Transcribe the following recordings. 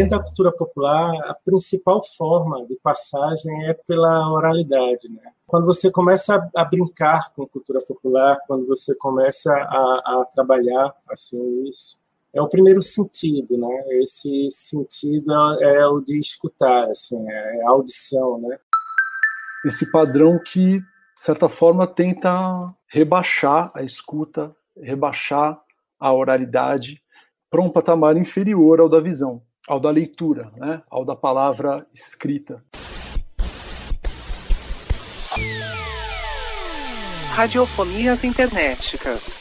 Dentro da cultura popular, a principal forma de passagem é pela oralidade, né? Quando você começa a, a brincar com cultura popular, quando você começa a, a trabalhar assim isso, é o primeiro sentido, né? Esse sentido é o de escutar, assim, é a audição, né? Esse padrão que, de certa forma, tenta rebaixar a escuta, rebaixar a oralidade para um patamar inferior ao da visão, ao da leitura, né? Ao da palavra escrita. Radiofonias internéticas.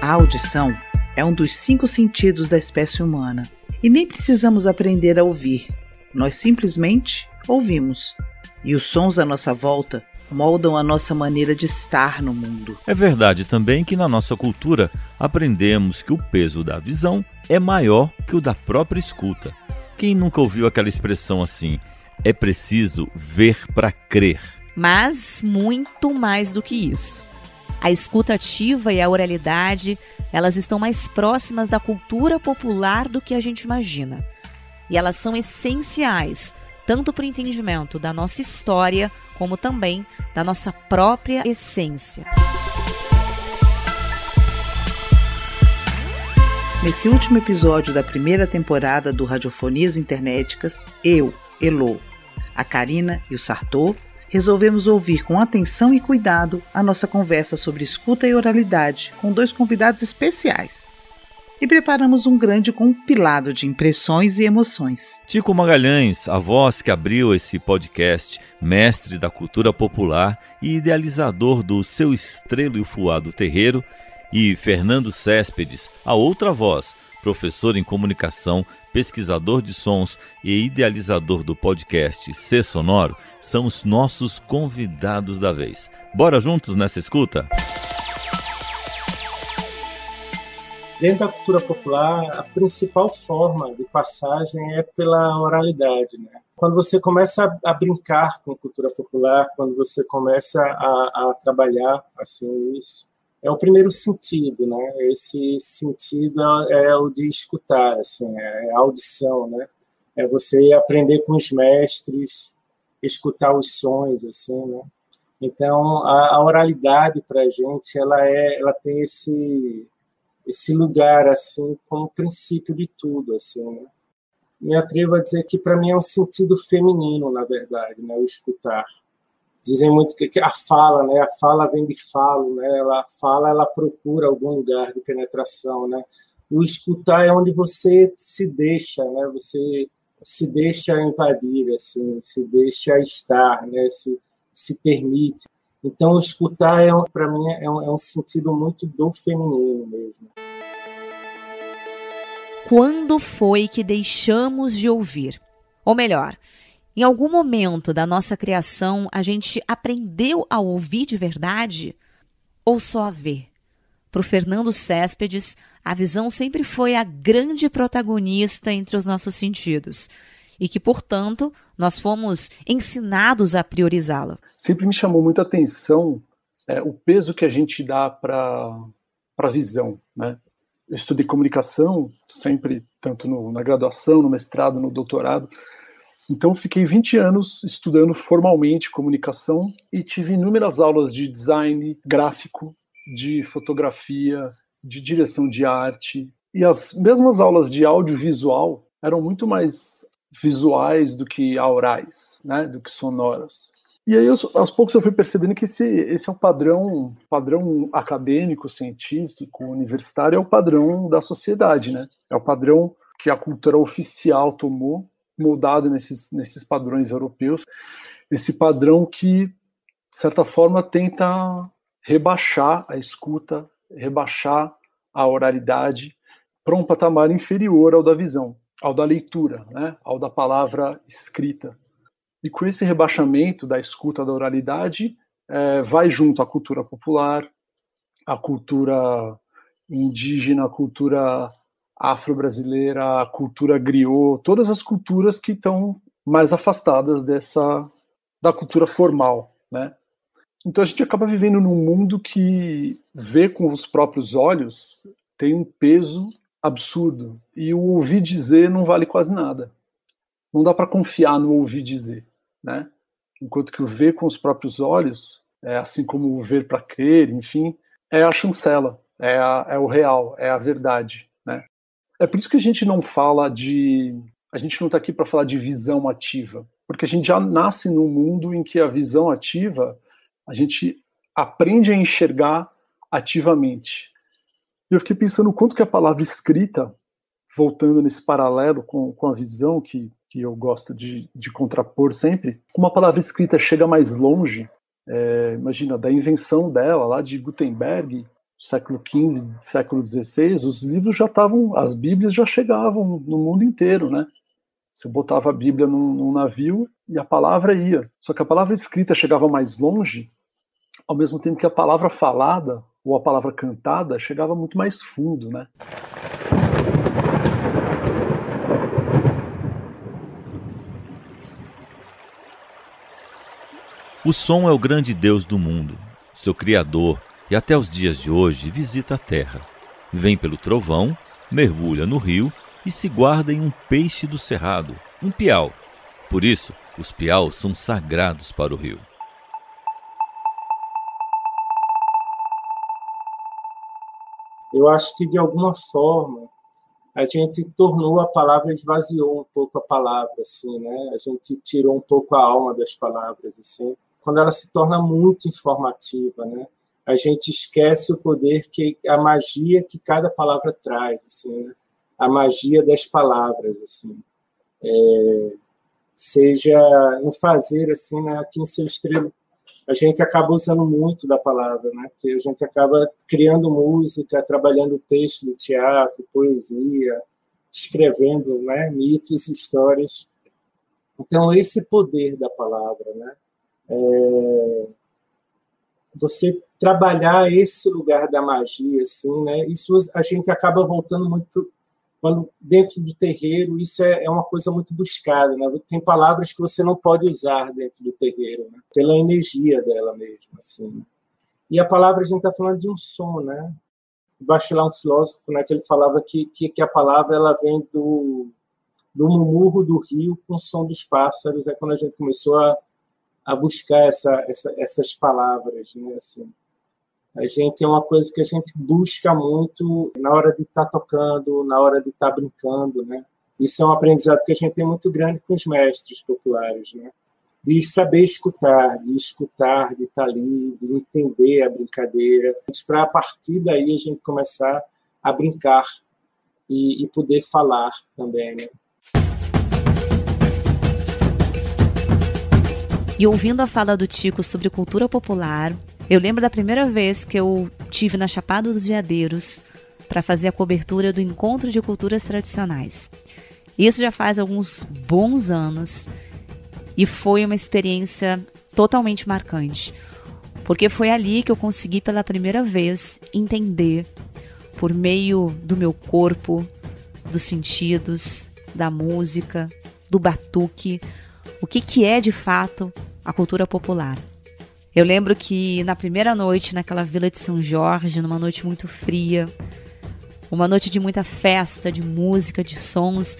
A audição é um dos cinco sentidos da espécie humana e nem precisamos aprender a ouvir. Nós simplesmente ouvimos. E os sons à nossa volta moldam a nossa maneira de estar no mundo. É verdade também que na nossa cultura aprendemos que o peso da visão é maior que o da própria escuta. Quem nunca ouviu aquela expressão assim? É preciso ver para crer. Mas muito mais do que isso. A escuta ativa e a oralidade, elas estão mais próximas da cultura popular do que a gente imagina. E elas são essenciais, tanto para o entendimento da nossa história, como também da nossa própria essência. Nesse último episódio da primeira temporada do Radiofonias Internéticas, eu, Elo, a Karina e o Sartor resolvemos ouvir com atenção e cuidado a nossa conversa sobre escuta e oralidade com dois convidados especiais. E preparamos um grande compilado de impressões e emoções. Tico Magalhães, a voz que abriu esse podcast, mestre da cultura popular e idealizador do Seu Estrelo e Fuado Terreiro, e Fernando Céspedes, a outra voz, professor em comunicação, pesquisador de sons e idealizador do podcast C Sonoro, são os nossos convidados da vez. Bora juntos nessa escuta? Dentro da cultura popular, a principal forma de passagem é pela oralidade, né? Quando você começa a, brincar com cultura popular, quando você começa a, a trabalhar assim isso, é o primeiro sentido, né? Esse sentido é o de escutar, assim, é a audição, né? É você aprender com os mestres, escutar os sons, assim, né? Então, a, a oralidade para a gente, ela é, ela tem esse esse lugar assim como princípio de tudo, assim. Né? Me atrevo a dizer que para mim é um sentido feminino, na verdade, né? O escutar dizem muito que, a fala, né? A fala vem de falo, né? Ela fala, ela procura algum lugar de penetração, né? O escutar é onde você se deixa, né? Você se deixa invadir, assim, se deixa estar, né? Se se permite. Então, escutar é para mim é um, é um sentido muito do feminino mesmo. Quando foi que deixamos de ouvir? Ou melhor, em algum momento da nossa criação, a gente aprendeu a ouvir de verdade ou só a ver? Para o Fernando Céspedes, a visão sempre foi a grande protagonista entre os nossos sentidos e que, portanto, nós fomos ensinados a priorizá-la. Sempre me chamou muita atenção é, o peso que a gente dá para a visão. Né? Eu estudei comunicação, sempre, tanto no, na graduação, no mestrado, no doutorado, então, fiquei 20 anos estudando formalmente comunicação e tive inúmeras aulas de design gráfico, de fotografia, de direção de arte. E as mesmas aulas de audiovisual eram muito mais visuais do que aurais, né, do que sonoras. E aí, aos poucos, eu fui percebendo que esse, esse é o padrão, padrão acadêmico, científico, universitário, é o padrão da sociedade, né? É o padrão que a cultura oficial tomou moldado nesses, nesses padrões europeus, esse padrão que, de certa forma, tenta rebaixar a escuta, rebaixar a oralidade para um patamar inferior ao da visão, ao da leitura, né? ao da palavra escrita. E com esse rebaixamento da escuta da oralidade, é, vai junto a cultura popular, a cultura indígena, a cultura afro-brasileira, a cultura griot, todas as culturas que estão mais afastadas dessa da cultura formal, né? Então a gente acaba vivendo num mundo que vê com os próprios olhos tem um peso absurdo e o ouvir dizer não vale quase nada. Não dá para confiar no ouvir dizer, né? Enquanto que o ver com os próprios olhos, é assim como o ver para crer, enfim, é a chancela, é, a, é o real, é a verdade, né? É por isso que a gente não fala de, a gente não está aqui para falar de visão ativa, porque a gente já nasce num mundo em que a visão ativa a gente aprende a enxergar ativamente. E eu fiquei pensando o quanto que a palavra escrita, voltando nesse paralelo com, com a visão que, que eu gosto de, de contrapor sempre, como a palavra escrita chega mais longe, é, imagina, da invenção dela, lá de Gutenberg, século XV, século XVI, os livros já estavam, as Bíblias já chegavam no mundo inteiro, né? Você botava a Bíblia num, num, navio e a palavra ia. Só que a palavra escrita chegava mais longe ao mesmo tempo que a palavra falada ou a palavra cantada chegava muito mais fundo, né? O som é o grande Deus do mundo, seu Criador, e até os dias de hoje visita a terra. Vem pelo trovão, mergulha no rio e se guarda em um peixe do cerrado, um piau. Por isso, os piaus são sagrados para o rio. eu acho que de alguma forma a gente tornou a palavra, esvaziou um pouco a palavra, assim, né? A gente tirou um pouco a alma das palavras, assim. Quando ela se torna muito informativa, né? A gente esquece o poder que a magia que cada palavra traz, assim, né? A magia das palavras, assim. É, seja no fazer, assim, né? Aqui em Seu Estrela a gente acaba usando muito da palavra, né? Porque a gente acaba criando música, trabalhando texto de teatro, poesia, escrevendo, né? Mitos, histórias. Então esse poder da palavra, né? É... Você trabalhar esse lugar da magia, assim, né? Isso a gente acaba voltando muito quando dentro do terreiro isso é, é, uma coisa muito buscada, né? Tem palavras que você não pode usar dentro do terreiro, né? pela energia dela mesmo, assim. E a palavra a gente está falando de um som, né? Bachelard, um filósofo, né, que ele falava que, que, que a palavra ela vem do do murmurro do rio com o som dos pássaros. É quando a gente começou a, a buscar essa, essa, essas palavras, né? Assim a gente é uma coisa que a gente busca muito na hora de estar tá tocando, na hora de estar tá brincando, né? Isso é um aprendizado que a gente tem muito grande com os mestres populares, né? De saber escutar, de escutar, de estar tá ali, de entender a brincadeira, para a partir daí a gente começar a brincar e, e poder falar também, né? E ouvindo a fala do Tico sobre cultura popular, eu lembro da primeira vez que eu tive na Chapada dos Veadeiros para fazer a cobertura do Encontro de Culturas Tradicionais. Isso já faz alguns bons anos e foi uma experiência totalmente marcante, porque foi ali que eu consegui pela primeira vez entender, por meio do meu corpo, dos sentidos, da música, do batuque, o que, que é de fato a cultura popular. Eu lembro que na primeira noite, naquela vila de São Jorge, numa noite muito fria, uma noite de muita festa, de música, de sons,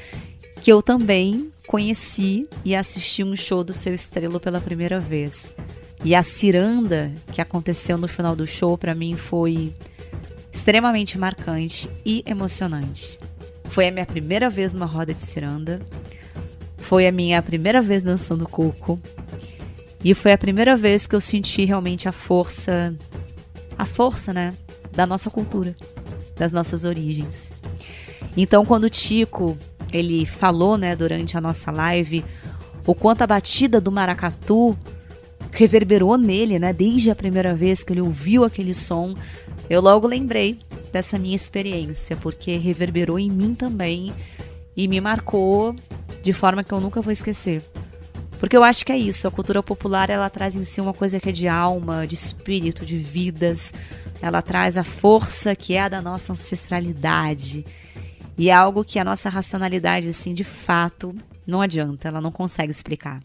que eu também conheci e assisti um show do Seu Estrelo pela primeira vez. E a ciranda que aconteceu no final do show para mim foi extremamente marcante e emocionante. Foi a minha primeira vez numa roda de ciranda. Foi a minha primeira vez dançando coco. E foi a primeira vez que eu senti realmente a força, a força, né, da nossa cultura, das nossas origens. Então, quando o Tico, ele falou, né, durante a nossa live, o quanto a batida do maracatu reverberou nele, né, desde a primeira vez que ele ouviu aquele som, eu logo lembrei dessa minha experiência, porque reverberou em mim também e me marcou de forma que eu nunca vou esquecer. Porque eu acho que é isso, a cultura popular ela traz em si uma coisa que é de alma, de espírito, de vidas. Ela traz a força que é a da nossa ancestralidade. E é algo que a nossa racionalidade, assim, de fato, não adianta, ela não consegue explicar.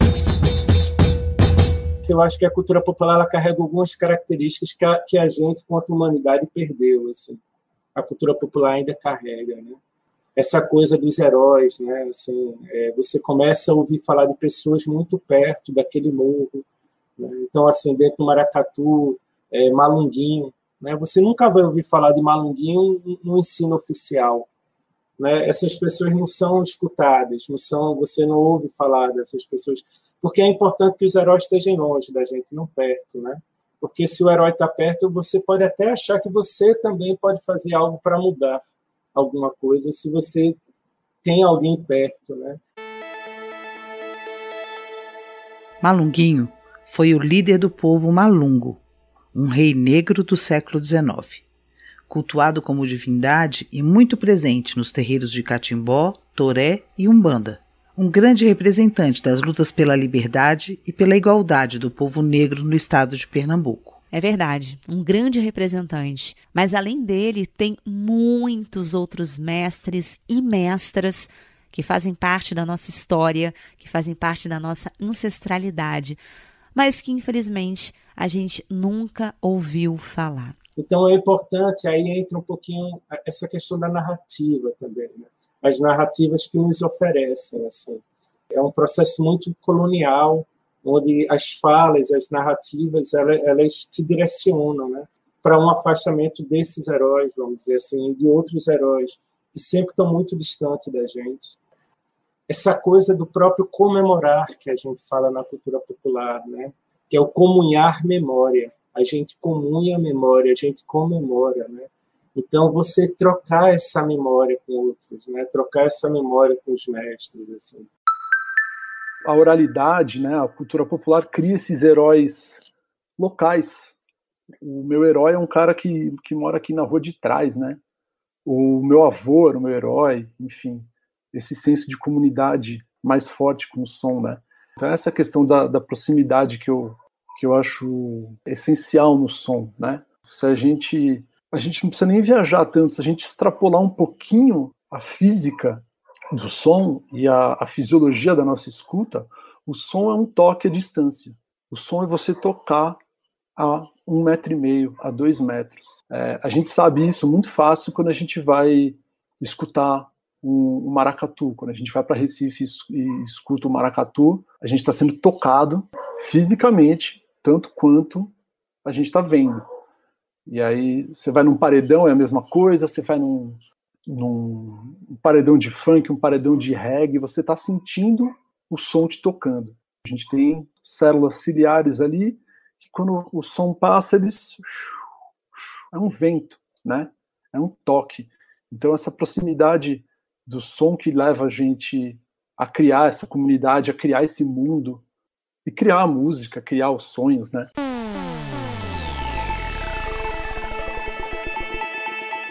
Eu acho que a cultura popular ela carrega algumas características que a, que a gente, quanto humanidade, perdeu. Assim. A cultura popular ainda carrega, né? Essa coisa dos heróis, né? Assim, é, você começa a ouvir falar de pessoas muito perto daquele morro. Né? Então, assim, dentro do Maracatu, é, Malunguinho, né? Você nunca vai ouvir falar de Malunguinho no ensino oficial. Né? Essas pessoas não são escutadas, não são, você não ouve falar dessas pessoas, porque é importante que os heróis estejam longe da gente, não perto, né? Porque se o herói está perto, você pode até achar que você também pode fazer algo para mudar alguma coisa, se você tem alguém perto, né? Malunguinho foi o líder do povo Malungo, um rei negro do século XIX cultuado como divindade e muito presente nos terreiros de Catimbó, Toré e Umbanda. Um grande representante das lutas pela liberdade e pela igualdade do povo negro no estado de Pernambuco. É verdade, um grande representante. Mas além dele, tem muitos outros mestres e mestras que fazem parte da nossa história, que fazem parte da nossa ancestralidade, mas que infelizmente a gente nunca ouviu falar. Então é importante, aí entra um pouquinho essa questão da narrativa também, né? as narrativas que nos oferecem. Assim. É um processo muito colonial, onde as falas, as narrativas, elas, te direcionam né? para um afastamento desses heróis, vamos dizer assim, de outros heróis que sempre estão muito distantes da gente. Essa coisa do próprio comemorar que a gente fala na cultura popular, né? que é o comunhar memória a gente comunha a memória, a gente comemora, né? Então você trocar essa memória com outros, né? Trocar essa memória com os mestres, assim. A oralidade, né? A cultura popular cria esses heróis locais. O meu herói é um cara que, que mora aqui na rua de trás, né? O meu avô era o meu herói, enfim, esse senso de comunidade mais forte com o som, né? Então essa questão da, da proximidade que eu que eu acho essencial no som, né? Se a gente a gente não precisa nem viajar tanto, se a gente extrapolar um pouquinho a física do som e a, a fisiologia da nossa escuta, o som é um toque à distância. O som é você tocar a um metro e meio, a dois metros. É, a gente sabe isso muito fácil quando a gente vai escutar um, um maracatu. Quando a gente vai para Recife e escuta o maracatu, a gente está sendo tocado fisicamente tanto quanto a gente está vendo. E aí você vai num paredão, é a mesma coisa, você vai num, num um paredão de funk, um paredão de reggae, você está sentindo o som te tocando. A gente tem células ciliares ali, que quando o som passa, eles. É um vento, né? É um toque. Então, essa proximidade do som que leva a gente a criar essa comunidade, a criar esse mundo, e criar a música, criar os sonhos, né?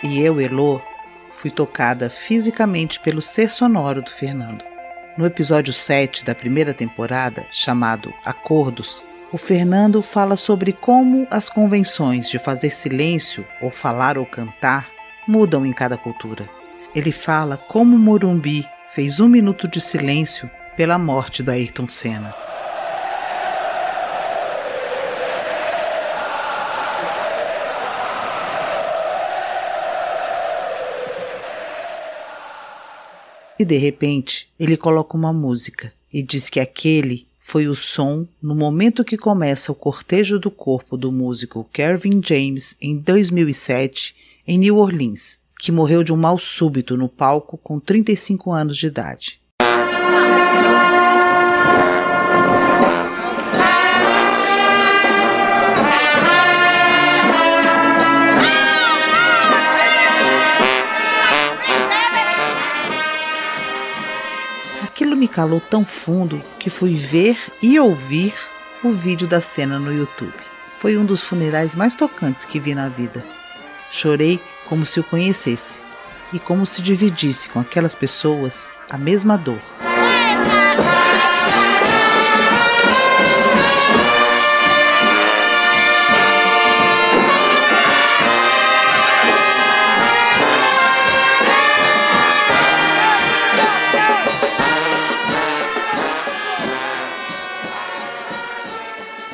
E eu, Elô, fui tocada fisicamente pelo ser sonoro do Fernando. No episódio 7 da primeira temporada, chamado Acordos, o Fernando fala sobre como as convenções de fazer silêncio, ou falar ou cantar, mudam em cada cultura. Ele fala como Morumbi fez um minuto de silêncio pela morte do Ayrton Senna. E de repente, ele coloca uma música e diz que aquele foi o som no momento que começa o cortejo do corpo do músico Kevin James em 2007 em New Orleans, que morreu de um mal súbito no palco com 35 anos de idade. Me calou tão fundo que fui ver e ouvir o vídeo da cena no YouTube. Foi um dos funerais mais tocantes que vi na vida. Chorei como se o conhecesse e como se dividisse com aquelas pessoas a mesma dor.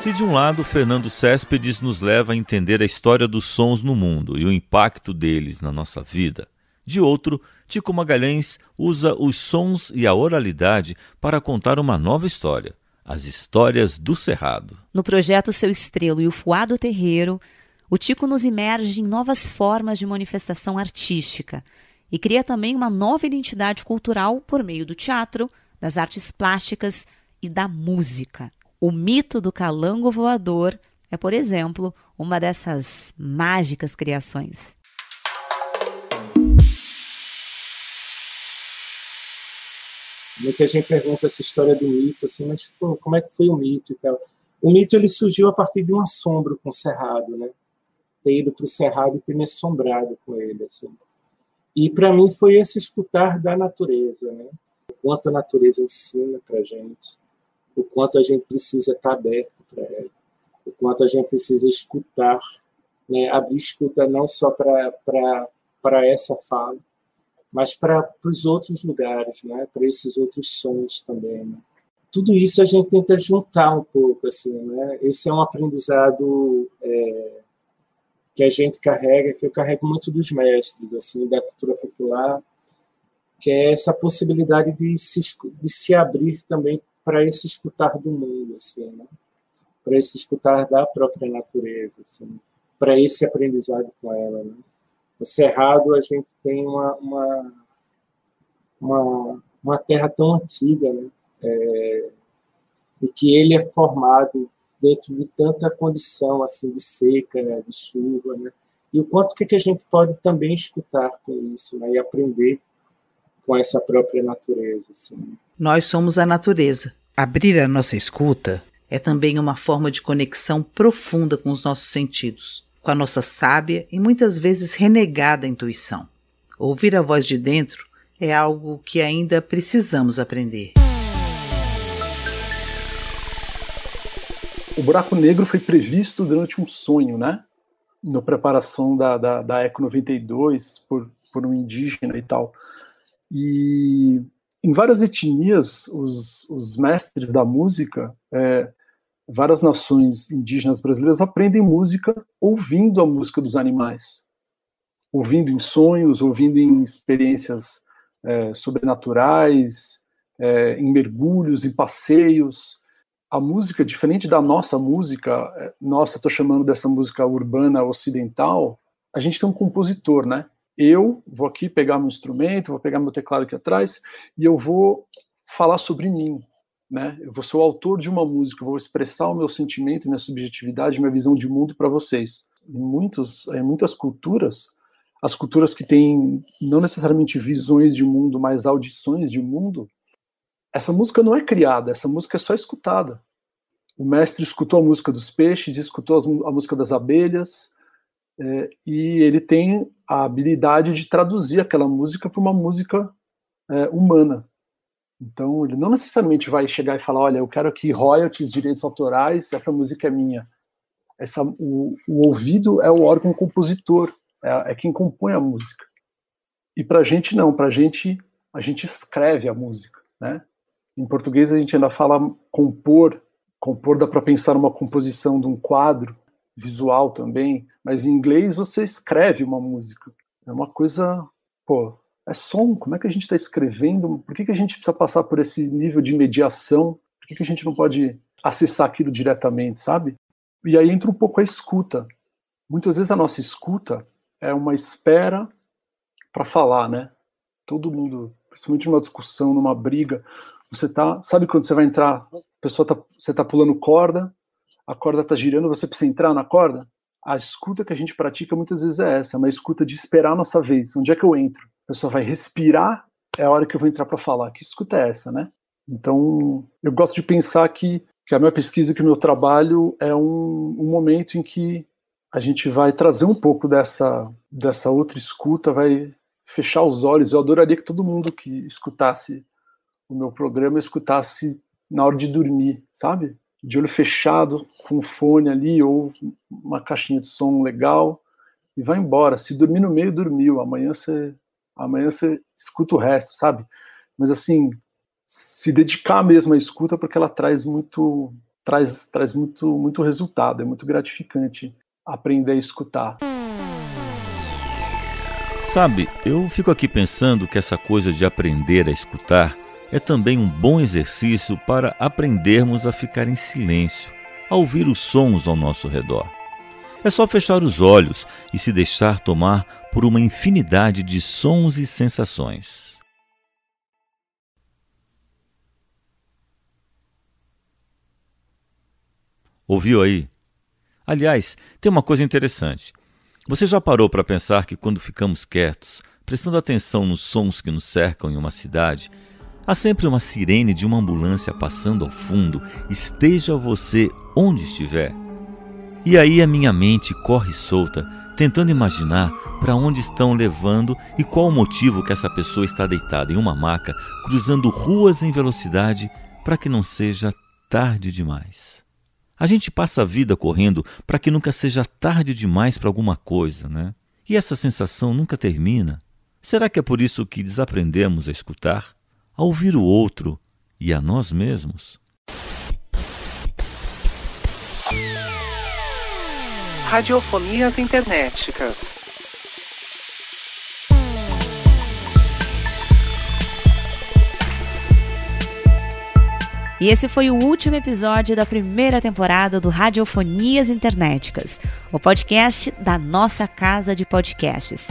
Se de um lado Fernando Céspedes nos leva a entender a história dos sons no mundo e o impacto deles na nossa vida, de outro, Tico Magalhães usa os sons e a oralidade para contar uma nova história, as histórias do Cerrado. No projeto Seu Estrelo e o Fuado Terreiro, o Tico nos imerge em novas formas de manifestação artística e cria também uma nova identidade cultural por meio do teatro, das artes plásticas e da música. O mito do calango voador é, por exemplo, uma dessas mágicas criações. Muita gente pergunta essa história do mito, assim, mas pô, como é que foi o mito e tal? O mito ele surgiu a partir de um assombro com o cerrado, né? Ter ido para o cerrado e ter me assombrado com ele, assim. E para mim foi esse escutar da natureza, né? Quanto a natureza ensina para gente, o quanto a gente precisa estar aberto para ela, o quanto a gente precisa escutar, né? abrir escuta não só para essa fala, mas para os outros lugares, né? para esses outros sons também. Né? Tudo isso a gente tenta juntar um pouco, assim, né? Esse é um aprendizado é, que a gente carrega, que eu carrego muito dos mestres, assim, da cultura popular, que é essa possibilidade de se, de se abrir também para esse escutar do mundo, assim, né? para esse escutar da própria natureza, assim, para esse aprendizado com ela. Né? Cerrado a gente tem uma, uma, uma, uma terra tão antiga, né? É, e que ele é formado dentro de tanta condição assim de seca, né? de chuva, né? E o quanto que, a gente pode também escutar com isso, né? E aprender com essa própria natureza, assim. Nós somos a natureza. Abrir a nossa escuta é também uma forma de conexão profunda com os nossos sentidos, com a nossa sábia e muitas vezes renegada intuição. Ouvir a voz de dentro é algo que ainda precisamos aprender. O buraco negro foi previsto durante um sonho, né? Na preparação da, da, da Eco 92 por, por um indígena e tal. E em várias etnias, os, os mestres da música, é, várias nações indígenas brasileiras aprendem música ouvindo a música dos animais, ouvindo em sonhos, ouvindo em experiências é, sobrenaturais, é, em mergulhos, em passeios. A música, diferente da nossa música, é, nossa, estou chamando dessa música urbana ocidental, a gente tem um compositor, né? Eu vou aqui pegar meu instrumento, vou pegar meu teclado aqui atrás e eu vou falar sobre mim, né? Eu vou ser o autor de uma música, vou expressar o meu sentimento, minha subjetividade, minha visão de mundo para vocês. Em, muitos, em muitas culturas, as culturas que têm não necessariamente visões de mundo, mas audições de mundo, essa música não é criada, essa música é só escutada. O mestre escutou a música dos peixes, escutou a música das abelhas, é, e ele tem a habilidade de traduzir aquela música para uma música é, humana. Então, ele não necessariamente vai chegar e falar: olha, eu quero aqui royalties, direitos autorais, essa música é minha. Essa, o, o ouvido é o órgão compositor, é, é quem compõe a música. E para a gente, não, para a gente, a gente escreve a música. Né? Em português, a gente ainda fala compor, compor dá para pensar numa composição de um quadro, visual também, mas em inglês você escreve uma música. É uma coisa, pô, é som. Como é que a gente está escrevendo? Por que, que a gente precisa passar por esse nível de mediação? Por que, que a gente não pode acessar aquilo diretamente, sabe? E aí entra um pouco a escuta. Muitas vezes a nossa escuta é uma espera para falar, né? Todo mundo, principalmente numa discussão, numa briga, você tá, sabe quando você vai entrar, a pessoa tá, você tá pulando corda, a corda está girando, você precisa entrar na corda. A escuta que a gente pratica muitas vezes é essa, é uma escuta de esperar a nossa vez. Onde é que eu entro? A pessoa vai respirar, é a hora que eu vou entrar para falar. Que escuta é essa, né? Então, eu gosto de pensar que, que a minha pesquisa, que o meu trabalho é um, um momento em que a gente vai trazer um pouco dessa, dessa outra escuta, vai fechar os olhos. Eu adoraria que todo mundo que escutasse o meu programa escutasse na hora de dormir, sabe? De olho fechado, com um fone ali, ou uma caixinha de som legal, e vai embora. Se dormir no meio, dormiu. Amanhã você, amanhã você escuta o resto, sabe? Mas assim, se dedicar mesmo à escuta, porque ela traz muito, traz, traz muito, muito resultado, é muito gratificante aprender a escutar. Sabe, eu fico aqui pensando que essa coisa de aprender a escutar é também um bom exercício para aprendermos a ficar em silêncio, a ouvir os sons ao nosso redor. É só fechar os olhos e se deixar tomar por uma infinidade de sons e sensações. Ouviu aí? Aliás, tem uma coisa interessante. Você já parou para pensar que quando ficamos quietos, prestando atenção nos sons que nos cercam em uma cidade, há sempre uma sirene de uma ambulância passando ao fundo, esteja você onde estiver? E aí a minha mente corre solta, tentando imaginar para onde estão levando e qual o motivo que essa pessoa está deitada em uma maca, cruzando ruas em velocidade para que não seja tarde demais. A gente passa a vida correndo para que nunca seja tarde demais para alguma coisa, né? E essa sensação nunca termina. Será que é por isso que desaprendemos a escutar, a ouvir o outro e a nós mesmos? Radiofonias Internéticas E esse foi o último episódio da primeira temporada do Radiofonias Internéticas, o podcast da nossa casa de podcasts.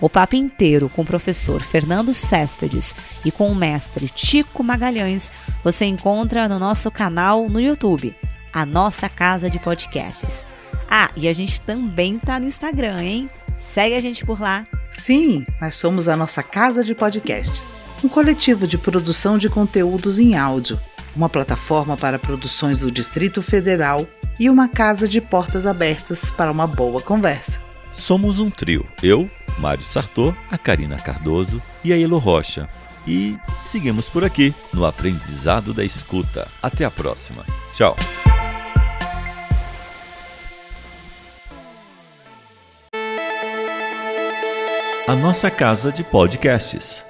O papo inteiro com o professor Fernando Céspedes e com o mestre Tico Magalhães você encontra no nosso canal no YouTube, a nossa casa de podcasts. Ah, e a gente também tá no Instagram, hein? Segue a gente por lá. Sim, nós somos a nossa casa de podcasts, um coletivo de produção de conteúdos em áudio uma plataforma para produções do Distrito Federal e uma casa de portas abertas para uma boa conversa. Somos um trio. Eu, Mário Sartor, a Karina Cardoso e a Elo Rocha. E seguimos por aqui no aprendizado da escuta. Até a próxima. Tchau. A nossa casa de podcasts.